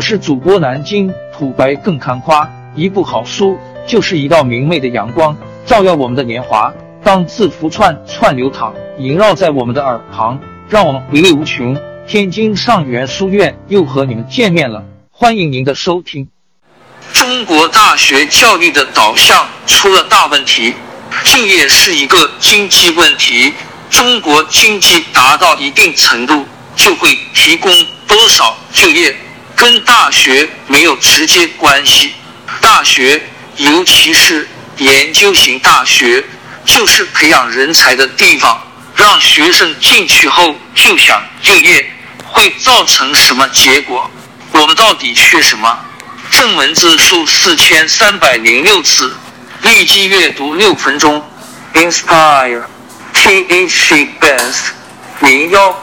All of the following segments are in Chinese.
我是主播南京土白更看花，一部好书就是一道明媚的阳光，照耀我们的年华。当字符串串流淌，萦绕在我们的耳旁，让我们回味无穷。天津上元书院又和你们见面了，欢迎您的收听。中国大学教育的导向出了大问题，就业是一个经济问题。中国经济达到一定程度，就会提供多少就业，跟大学没有直接关系。大学，尤其是研究型大学，就是培养人才的地方。让学生进去后就想就业，会造成什么结果？我们到底缺什么？正文字数四千三百零六次，立即阅读六分钟。Inspire。THC Best 零幺，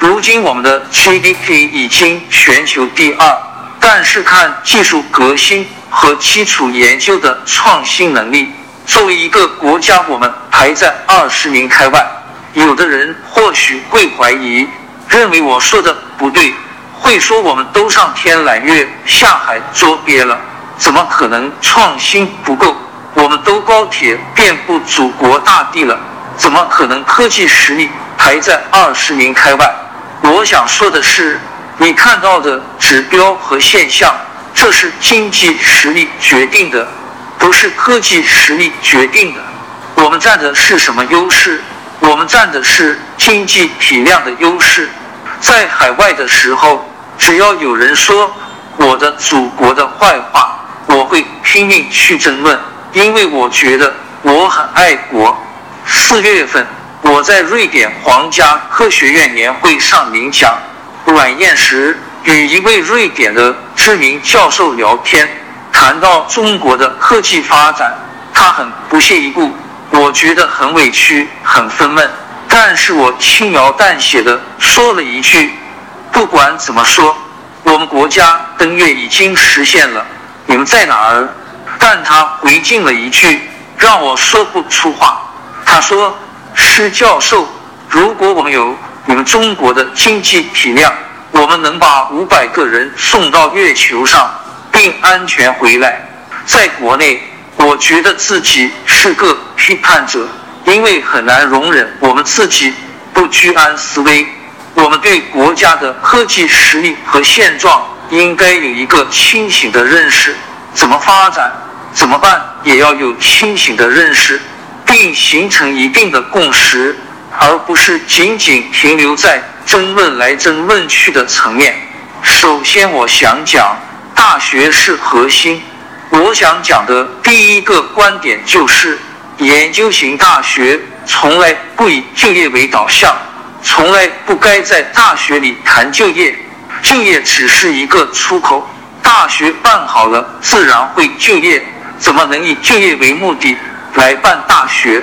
如今我们的 GDP 已经全球第二，但是看技术革新和基础研究的创新能力，作为一个国家，我们排在二十名开外。有的人或许会怀疑，认为我说的不对，会说我们都上天揽月下海捉鳖了，怎么可能创新不够？我们都高铁遍布祖国大地了。怎么可能科技实力排在二十名开外？我想说的是，你看到的指标和现象，这是经济实力决定的，不是科技实力决定的。我们占的是什么优势？我们占的是经济体量的优势。在海外的时候，只要有人说我的祖国的坏话，我会拼命去争论，因为我觉得我很爱国。四月份，我在瑞典皇家科学院年会上领奖，晚宴时与一位瑞典的知名教授聊天，谈到中国的科技发展，他很不屑一顾，我觉得很委屈，很愤懑，但是我轻描淡写的说了一句：不管怎么说，我们国家登月已经实现了，你们在哪儿？但他回敬了一句，让我说不出话。他说：“施教授，如果我们有你们中国的经济体量，我们能把五百个人送到月球上，并安全回来。在国内，我觉得自己是个批判者，因为很难容忍我们自己不居安思危。我们对国家的科技实力和现状应该有一个清醒的认识，怎么发展，怎么办，也要有清醒的认识。”并形成一定的共识，而不是仅仅停留在争论来争论去的层面。首先，我想讲大学是核心。我想讲的第一个观点就是，研究型大学从来不以就业为导向，从来不该在大学里谈就业，就业只是一个出口。大学办好了，自然会就业，怎么能以就业为目的？来办大学，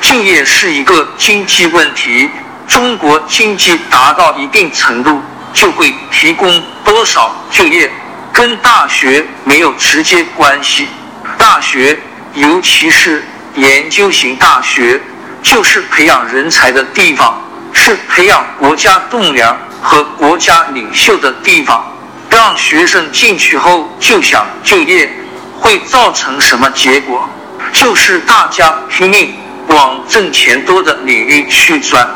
就业是一个经济问题。中国经济达到一定程度，就会提供多少就业，跟大学没有直接关系。大学，尤其是研究型大学，就是培养人才的地方，是培养国家栋梁和国家领袖的地方。让学生进去后就想就业，会造成什么结果？就是大家拼命往挣钱多的领域去钻。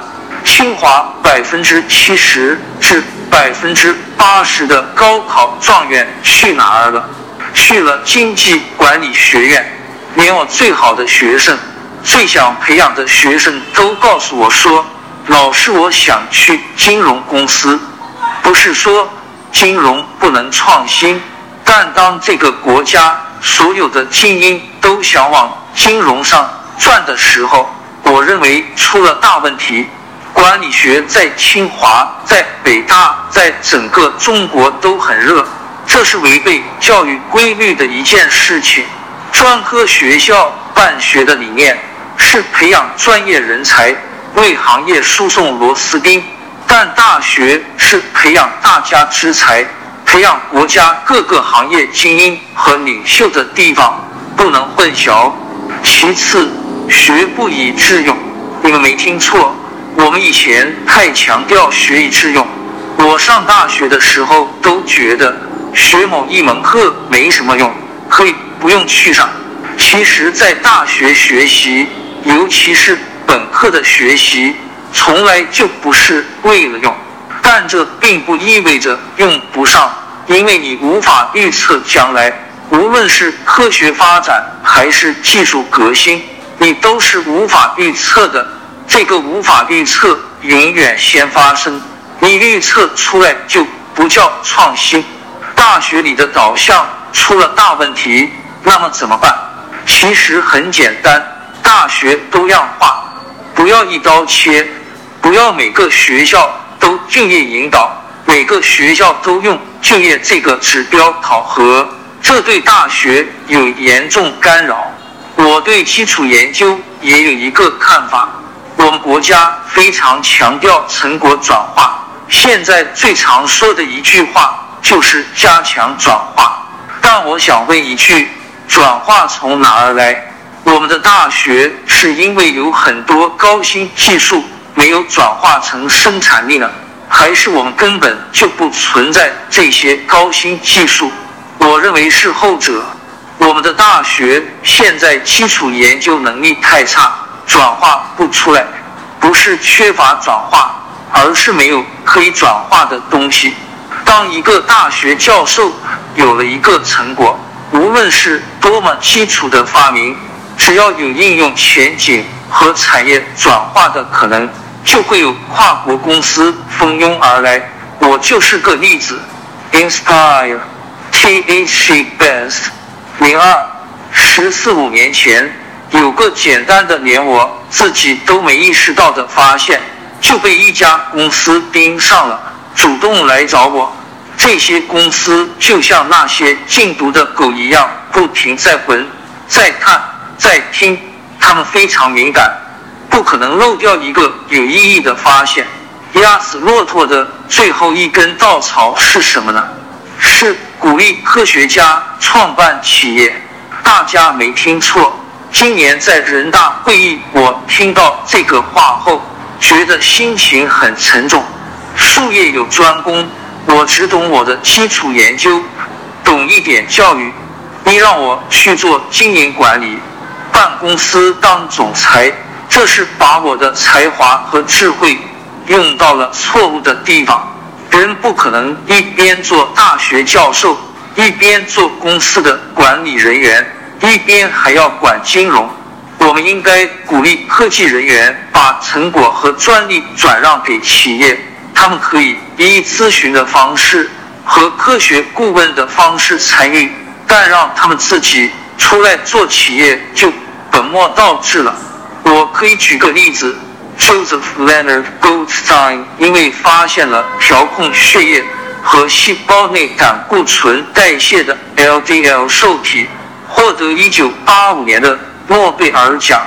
清华百分之七十至百分之八十的高考状元去哪儿了？去了经济管理学院。连我最好的学生、最想培养的学生都告诉我说：“老师，我想去金融公司。”不是说金融不能创新，但当这个国家所有的精英。都想往金融上赚的时候，我认为出了大问题。管理学在清华、在北大、在整个中国都很热，这是违背教育规律的一件事情。专科学校办学的理念是培养专业人才，为行业输送螺丝钉，但大学是培养大家之才，培养国家各个行业精英和领袖的地方。不能混淆。其次，学不以致用，你们没听错，我们以前太强调学以致用。我上大学的时候都觉得学某一门课没什么用，可以不用去上。其实，在大学学习，尤其是本科的学习，从来就不是为了用。但这并不意味着用不上，因为你无法预测将来，无论是科学发展还是技术革新，你都是无法预测的。这个无法预测，永远先发生。你预测出来就不叫创新。大学里的导向出了大问题，那么怎么办？其实很简单，大学多样化，不要一刀切，不要每个学校都就业引导，每个学校都用就业这个指标考核，这对大学有严重干扰。我对基础研究也有一个看法，我们国家非常强调成果转化，现在最常说的一句话就是加强转化，但我想问一句。转化从哪儿来？我们的大学是因为有很多高新技术没有转化成生产力呢，还是我们根本就不存在这些高新技术？我认为是后者。我们的大学现在基础研究能力太差，转化不出来，不是缺乏转化，而是没有可以转化的东西。当一个大学教授有了一个成果。无论是多么基础的发明，只要有应用前景和产业转化的可能，就会有跨国公司蜂拥而来。我就是个例子。Inspire T H Best 零二十四五年前，有个简单的连我自己都没意识到的发现，就被一家公司盯上了，主动来找我。这些公司就像那些禁毒的狗一样，不停在闻、在看、在听。他们非常敏感，不可能漏掉一个有意义的发现。压死骆驼的最后一根稻草是什么呢？是鼓励科学家创办企业。大家没听错，今年在人大会议，我听到这个话后，觉得心情很沉重。术业有专攻。我只懂我的基础研究，懂一点教育。你让我去做经营管理，办公司当总裁，这是把我的才华和智慧用到了错误的地方。人不可能一边做大学教授，一边做公司的管理人员，一边还要管金融。我们应该鼓励科技人员把成果和专利转让给企业。他们可以以咨询的方式和科学顾问的方式参与，但让他们自己出来做企业就本末倒置了。可以举个例子：Joseph Leonard Goldstein 因为发现了调控血液和细胞内胆固醇代谢的 LDL 受体，获得1985年的诺贝尔奖。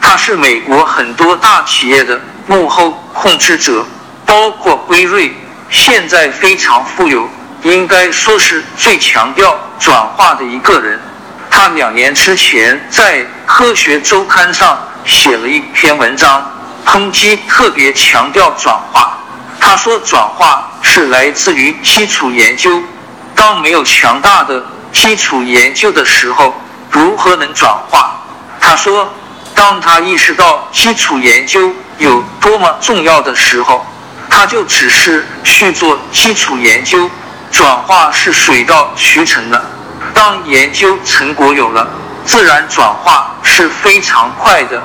他是美国很多大企业的幕后控制者。包括辉瑞，现在非常富有，应该说是最强调转化的一个人。他两年之前在《科学周刊》上写了一篇文章，抨击特别强调转化。他说，转化是来自于基础研究。当没有强大的基础研究的时候，如何能转化？他说，当他意识到基础研究有多么重要的时候。他就只是去做基础研究，转化是水到渠成的。当研究成果有了，自然转化是非常快的，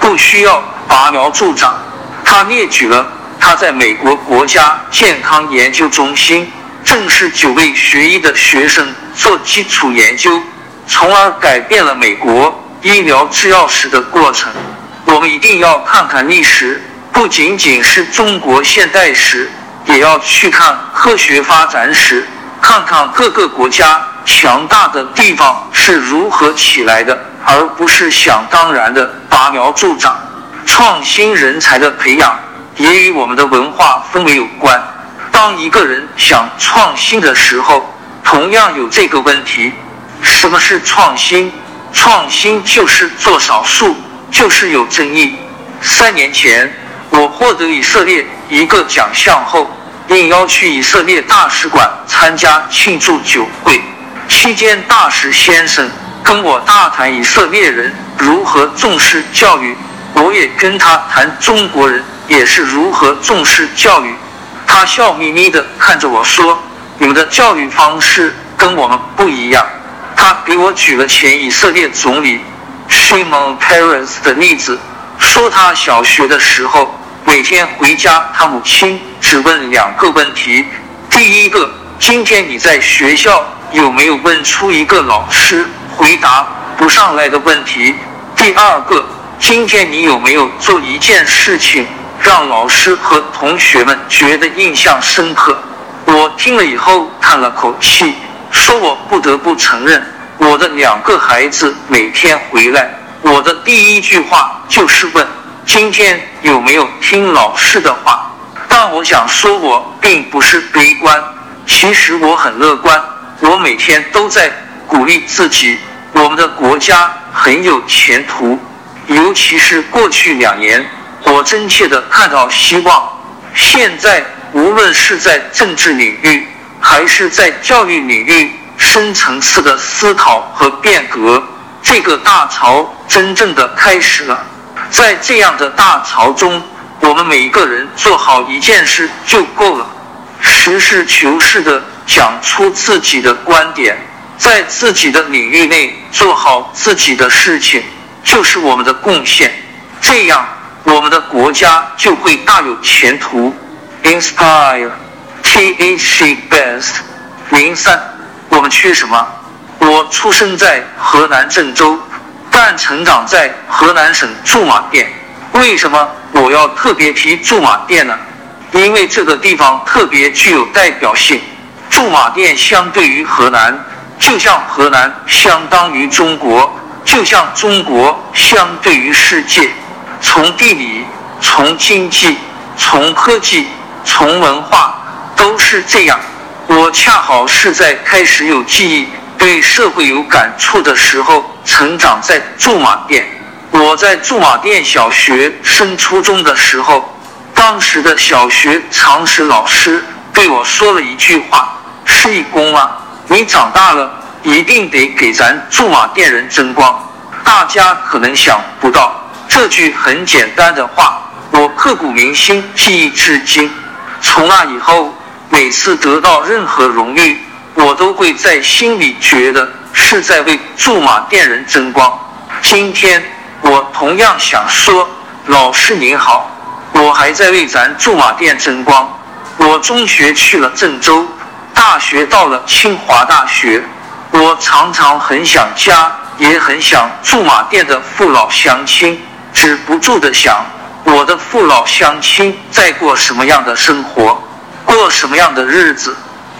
不需要拔苗助长。他列举了他在美国国家健康研究中心正式九位学医的学生做基础研究，从而改变了美国医疗制药史的过程。我们一定要看看历史。不仅仅是中国现代史，也要去看科学发展史，看看各个国家强大的地方是如何起来的，而不是想当然的拔苗助长。创新人才的培养也与我们的文化氛围有关。当一个人想创新的时候，同样有这个问题：什么是创新？创新就是做少数，就是有争议。三年前。我获得以色列一个奖项后，应邀去以色列大使馆参加庆祝酒会。期间，大使先生跟我大谈以色列人如何重视教育，我也跟他谈中国人也是如何重视教育。他笑眯眯地看着我说：“你们的教育方式跟我们不一样。”他给我举了前以色列总理 Shimon Peres 的例子，说他小学的时候每天回家，他母亲只问两个问题：第一个，今天你在学校。有没有问出一个老师回答不上来的问题？第二个，今天你有没有做一件事情让老师和同学们觉得印象深刻？我听了以后叹了口气，说我不得不承认，我的两个孩子每天回来，我的第一句话就是问今天有没有听老师的话。但我想说，我并不是悲观，其实我很乐观。我每天都在鼓励自己，我们的国家很有前途，尤其是过去两年，我真切的看到希望。现在，无论是在政治领域，还是在教育领域，深层次的思考和变革，这个大潮真正的开始了。在这样的大潮中，我们每一个人做好一件事就够了，实事求是的。讲出自己的观点，在自己的领域内做好自己的事情，就是我们的贡献。这样，我们的国家就会大有前途。Inspire, T H C Best 零三，我们缺什么？我出生在河南郑州，但成长在河南省驻马店。为什么我要特别提驻马店呢？因为这个地方特别具有代表性。驻马店相对于河南，就像河南相当于中国，就像中国相对于世界。从地理、从经济、从科技、从文化，都是这样。我恰好是在开始有记忆、对社会有感触的时候，成长在驻马店。我在驻马店小学升初中的时候，当时的小学常识老师对我说了一句话。是一公吗？你长大了一定得给咱驻马店人争光。大家可能想不到这句很简单的话，我刻骨铭心，记忆至今。从那以后，每次得到任何荣誉，我都会在心里觉得是在为驻马店人争光。今天我同样想说，老师您好，我还在为咱驻马店争光。我中学去了郑州。大学到了清华大学，我常常很想家，也很想驻马店的父老乡亲，止不住的想我的父老乡亲在过什么样的生活，过什么样的日子。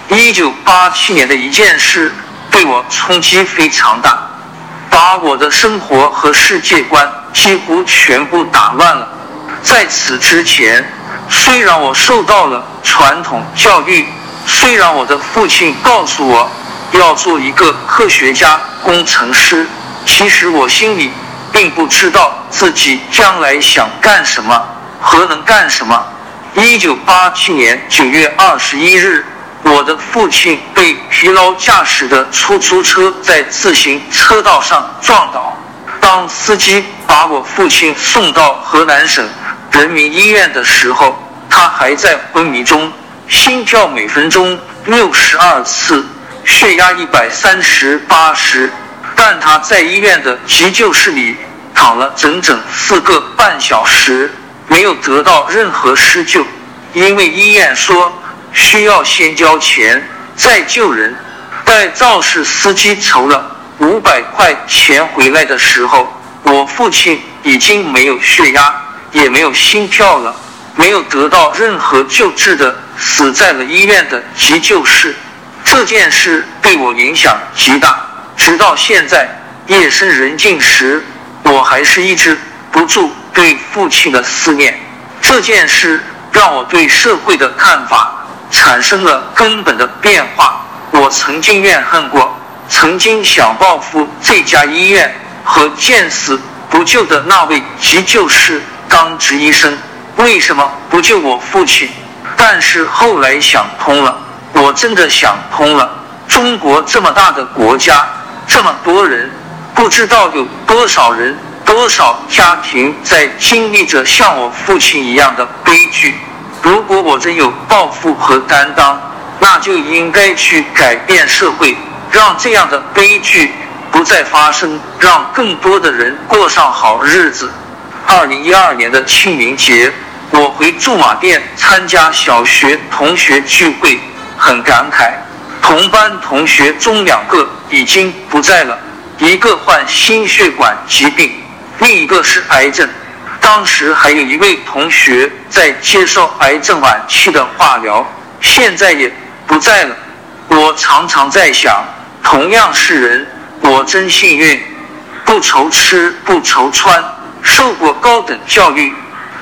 一九八七年的一件事对我冲击非常大，把我的生活和世界观几乎全部打乱了。在此之前，虽然我受到了传统教育。虽然我的父亲告诉我要做一个科学家、工程师，其实我心里并不知道自己将来想干什么和能干什么。一九八七年九月二十一日，我的父亲被疲劳驾驶的出租车在自行车道上撞倒。当司机把我父亲送到河南省人民医院的时候，他还在昏迷中。心跳每分钟六十二次，血压一百三十八十，但他在医院的急救室里躺了整整四个半小时，没有得到任何施救，因为医院说需要先交钱再救人。待肇事司机筹了五百块钱回来的时候，我父亲已经没有血压，也没有心跳了，没有得到任何救治的。死在了医院的急救室，这件事对我影响极大。直到现在夜深人静时，我还是抑制不住对父亲的思念。这件事让我对社会的看法产生了根本的变化。我曾经怨恨过，曾经想报复这家医院和见死不救的那位急救室当值医生。为什么不救我父亲？但是后来想通了，我真的想通了。中国这么大的国家，这么多人，不知道有多少人、多少家庭在经历着像我父亲一样的悲剧。如果我真有抱负和担当，那就应该去改变社会，让这样的悲剧不再发生，让更多的人过上好日子。二零一二年的清明节，我回驻马店参加小学同学聚会，很感慨，同班同学中两个已经不在了，一个患心血管疾病，另一个是癌症。当时还有一位同学在接受癌症晚期的化疗，现在也。不在了，我常常在想，同样是人，我真幸运，不愁吃不愁穿，受过高等教育，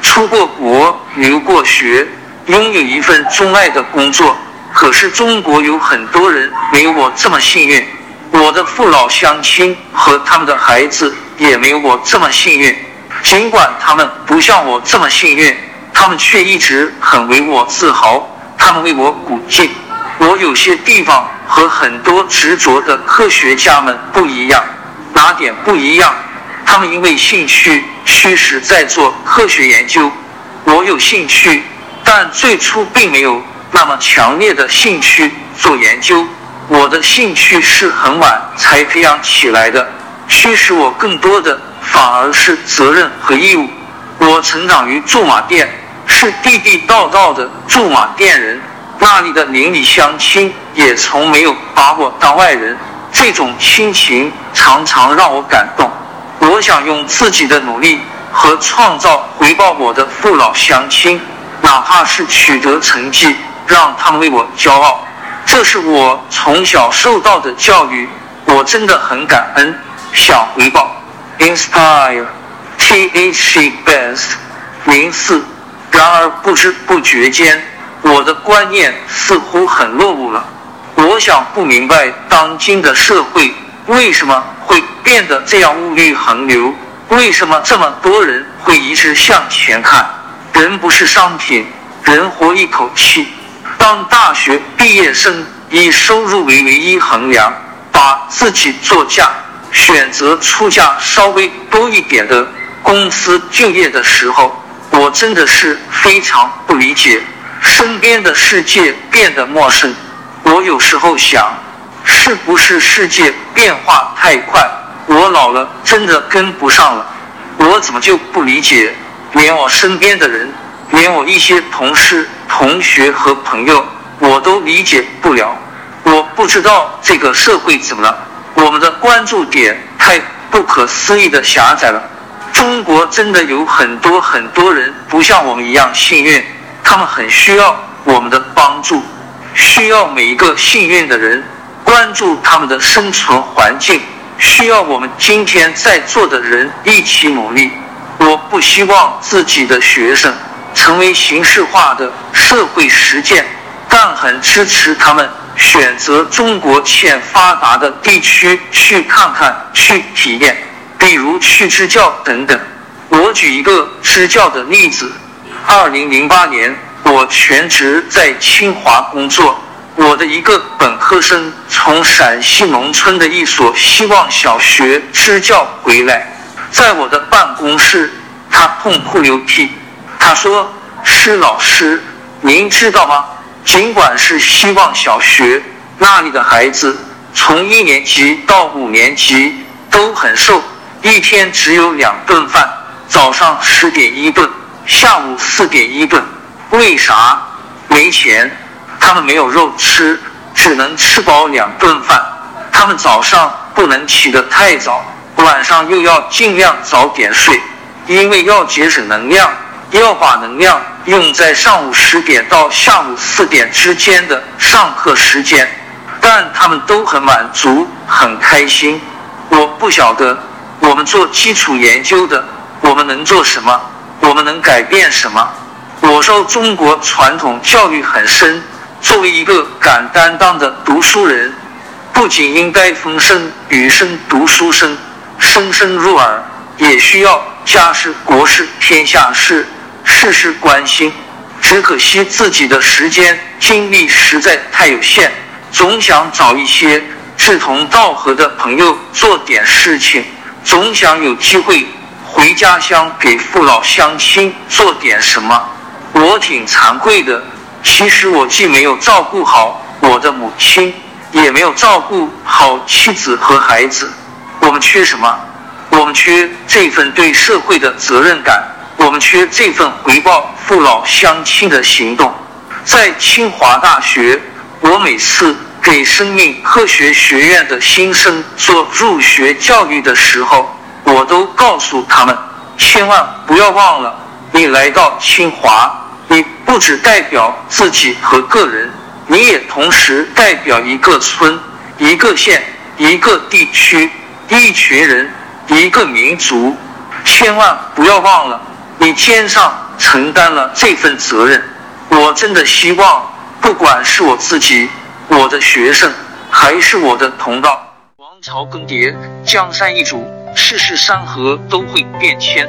出过国，留过学，拥有一份钟爱的工作。可是中国有很多人没有我这么幸运，我的父老乡亲和他们的孩子也没有我这么幸运。尽管他们不像我这么幸运，他们却一直很为我自豪，他们为我鼓劲。我有些地方和很多执着的科学家们不一样，哪点不一样？他们因为兴趣驱使在做科学研究。我有兴趣，但最初并没有那么强烈的兴趣做研究。我的兴趣是很晚才培养起来的，驱使我更多的反而是责任和义务。我成长于驻马店，是地地道道的驻马店人。那里的邻里乡亲也从没有把我当外人，这种亲情常常让我感动。我想用自己的努力和创造回报我的父老乡亲，哪怕是取得成绩，让他们为我骄傲。这是我从小受到的教育，我真的很感恩，想回报。Inspire，T H E Best 零四。然而不知不觉间。我的观念似乎很落伍了。我想不明白，当今的社会为什么会变得这样物欲横流？为什么这么多人会一直向前看？人不是商品，人活一口气。当大学毕业生以收入为唯一衡量，把自己作价，选择出价稍微多一点的公司就业的时候，我真的是非常不理解。身边的世界变得陌生，我有时候想，是不是世界变化太快，我老了真的跟不上了？我怎么就不理解？连我身边的人，连我一些同事、同学和朋友，我都理解不了。我不知道这个社会怎么了，我们的关注点太不可思议的狭窄了。中国真的有很多很多人不像我们一样幸运。他们很需要我们的帮助，需要每一个幸运的人关注他们的生存环境，需要我们今天在座的人一起努力。我不希望自己的学生成为形式化的社会实践，但很支持他们选择中国欠发达的地区去看看、去体验，比如去支教等等。我举一个支教的例子。二零零八年，我全职在清华工作。我的一个本科生从陕西农村的一所希望小学支教回来，在我的办公室，他痛哭流涕。他说：“施老师，您知道吗？尽管是希望小学，那里的孩子从一年级到五年级都很瘦，一天只有两顿饭，早上十点一顿。”下午四点一顿，为啥？没钱，他们没有肉吃，只能吃饱两顿饭。他们早上不能起得太早，晚上又要尽量早点睡，因为要节省能量，要把能量用在上午十点到下午四点之间的上课时间。但他们都很满足，很开心。我不晓得，我们做基础研究的，我们能做什么？我们能改变什么？我受中国传统教育很深，作为一个敢担当的读书人，不仅应该风声雨声读书声，声声入耳，也需要家事国事天下事，事事关心。只可惜自己的时间精力实在太有限，总想找一些志同道合的朋友做点事情，总想有机会回家乡给父老乡亲做点什么。我挺惭愧的，其实我既没有照顾好我的母亲，也没有照顾好妻子和孩子。我们缺什么？我们缺这份对社会的责任感，我们缺这份回报父老乡亲的行动。在清华大学，我每次给生命科学学院的新生做入学教育的时候，我都告诉他们，千万不要忘了，你来到清华。你不只代表自己和个人，你也同时代表一个村、一个县、一个地区、一群人、一个民族。千万不要忘了，你肩上承担了这份责任。我真的希望，不管是我自己、我的学生，还是我的同道，王朝更迭，江山易主，世事山河都会变迁。